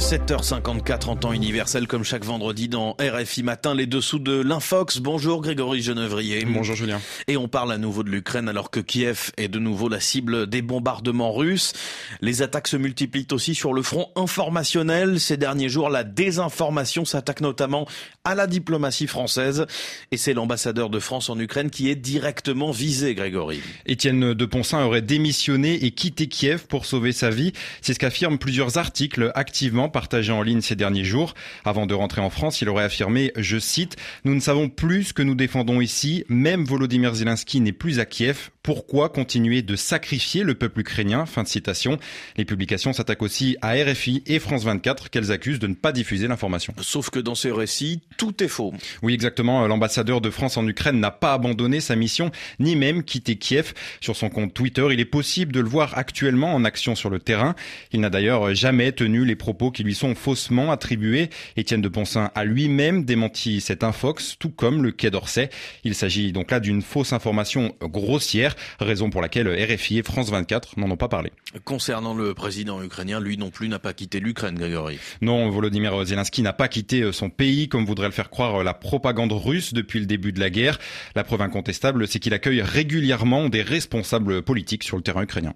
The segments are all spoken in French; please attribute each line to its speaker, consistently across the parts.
Speaker 1: 7h54 en temps universel comme chaque vendredi dans RFI Matin, les dessous de l'Infox. Bonjour Grégory Genevrier.
Speaker 2: Bonjour Julien.
Speaker 1: Et on parle à nouveau de l'Ukraine alors que Kiev est de nouveau la cible des bombardements russes. Les attaques se multiplient aussi sur le front informationnel. Ces derniers jours, la désinformation s'attaque notamment à la diplomatie française. Et c'est l'ambassadeur de France en Ukraine qui est directement visé, Grégory.
Speaker 2: Étienne de Poncin aurait démissionné et quitté Kiev pour sauver sa vie. C'est ce qu'affirment plusieurs articles activement partagé en ligne ces derniers jours. Avant de rentrer en France, il aurait affirmé, je cite, Nous ne savons plus ce que nous défendons ici. Même Volodymyr Zelensky n'est plus à Kiev. Pourquoi continuer de sacrifier le peuple ukrainien? Fin de citation. Les publications s'attaquent aussi à RFI et France 24 qu'elles accusent de ne pas diffuser l'information.
Speaker 1: Sauf que dans ces récits, tout est faux.
Speaker 2: Oui, exactement. L'ambassadeur de France en Ukraine n'a pas abandonné sa mission, ni même quitté Kiev. Sur son compte Twitter, il est possible de le voir actuellement en action sur le terrain. Il n'a d'ailleurs jamais tenu les propos qui lui sont faussement attribués. Étienne de Poncin a lui-même démenti cet infox, tout comme le Quai d'Orsay. Il s'agit donc là d'une fausse information grossière, raison pour laquelle RFI et France 24 n'en ont pas parlé.
Speaker 1: Concernant le président ukrainien, lui non plus n'a pas quitté l'Ukraine, Grégory.
Speaker 2: Non, Volodymyr Zelensky n'a pas quitté son pays, comme voudrait le faire croire la propagande russe depuis le début de la guerre. La preuve incontestable, c'est qu'il accueille régulièrement des responsables politiques sur le terrain ukrainien.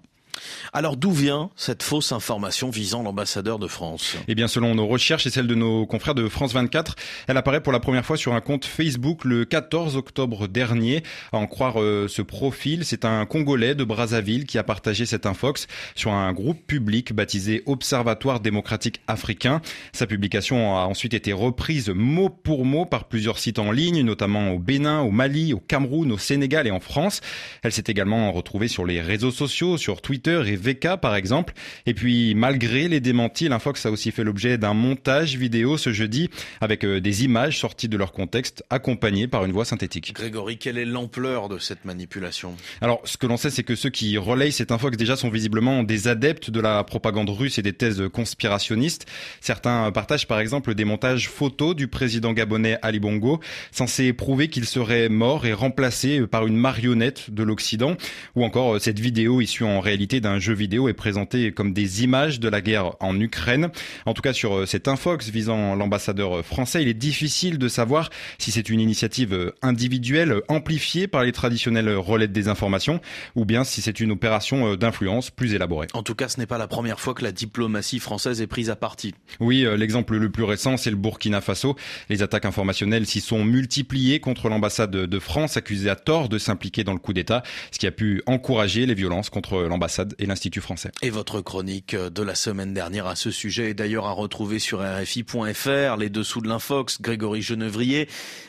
Speaker 1: Alors d'où vient cette fausse information visant l'ambassadeur de France?
Speaker 2: Eh bien selon nos recherches et celles de nos confrères de France 24, elle apparaît pour la première fois sur un compte Facebook le 14 octobre dernier. À en croire euh, ce profil, c'est un Congolais de Brazzaville qui a partagé cette infox sur un groupe public baptisé Observatoire démocratique africain. Sa publication a ensuite été reprise mot pour mot par plusieurs sites en ligne, notamment au Bénin, au Mali, au Cameroun, au Sénégal et en France. Elle s'est également retrouvée sur les réseaux sociaux, sur Twitter, et VK par exemple. Et puis malgré les démentis, l'Infox a aussi fait l'objet d'un montage vidéo ce jeudi avec euh, des images sorties de leur contexte accompagnées par une voix synthétique.
Speaker 1: Grégory, quelle est l'ampleur de cette manipulation?
Speaker 2: Alors ce que l'on sait c'est que ceux qui relayent cette Infox déjà sont visiblement des adeptes de la propagande russe et des thèses conspirationnistes. Certains partagent par exemple des montages photos du président gabonais Ali Bongo censés prouver qu'il serait mort et remplacé par une marionnette de l'Occident ou encore euh, cette vidéo issue en réalité d'un jeu vidéo est présenté comme des images de la guerre en Ukraine. En tout cas, sur euh, cette infox visant l'ambassadeur français, il est difficile de savoir si c'est une initiative euh, individuelle amplifiée par les traditionnels relais de désinformation ou bien si c'est une opération euh, d'influence plus élaborée.
Speaker 1: En tout cas, ce n'est pas la première fois que la diplomatie française est prise à partie.
Speaker 2: Oui, l'exemple le plus récent, c'est le Burkina Faso. Les attaques informationnelles s'y sont multipliées contre l'ambassade de France, accusée à tort de s'impliquer dans le coup d'État, ce qui a pu encourager les violences contre l'ambassade et l'Institut français.
Speaker 1: Et votre chronique de la semaine dernière à ce sujet est d'ailleurs à retrouver sur RFI.fr, les dessous de l'Infox, Grégory Genevrier.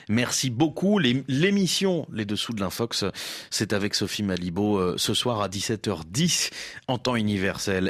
Speaker 1: Merci beaucoup. L'émission Les dessous de l'Infox, c'est avec Sophie Malibaud euh, ce soir à 17h10 en temps universel.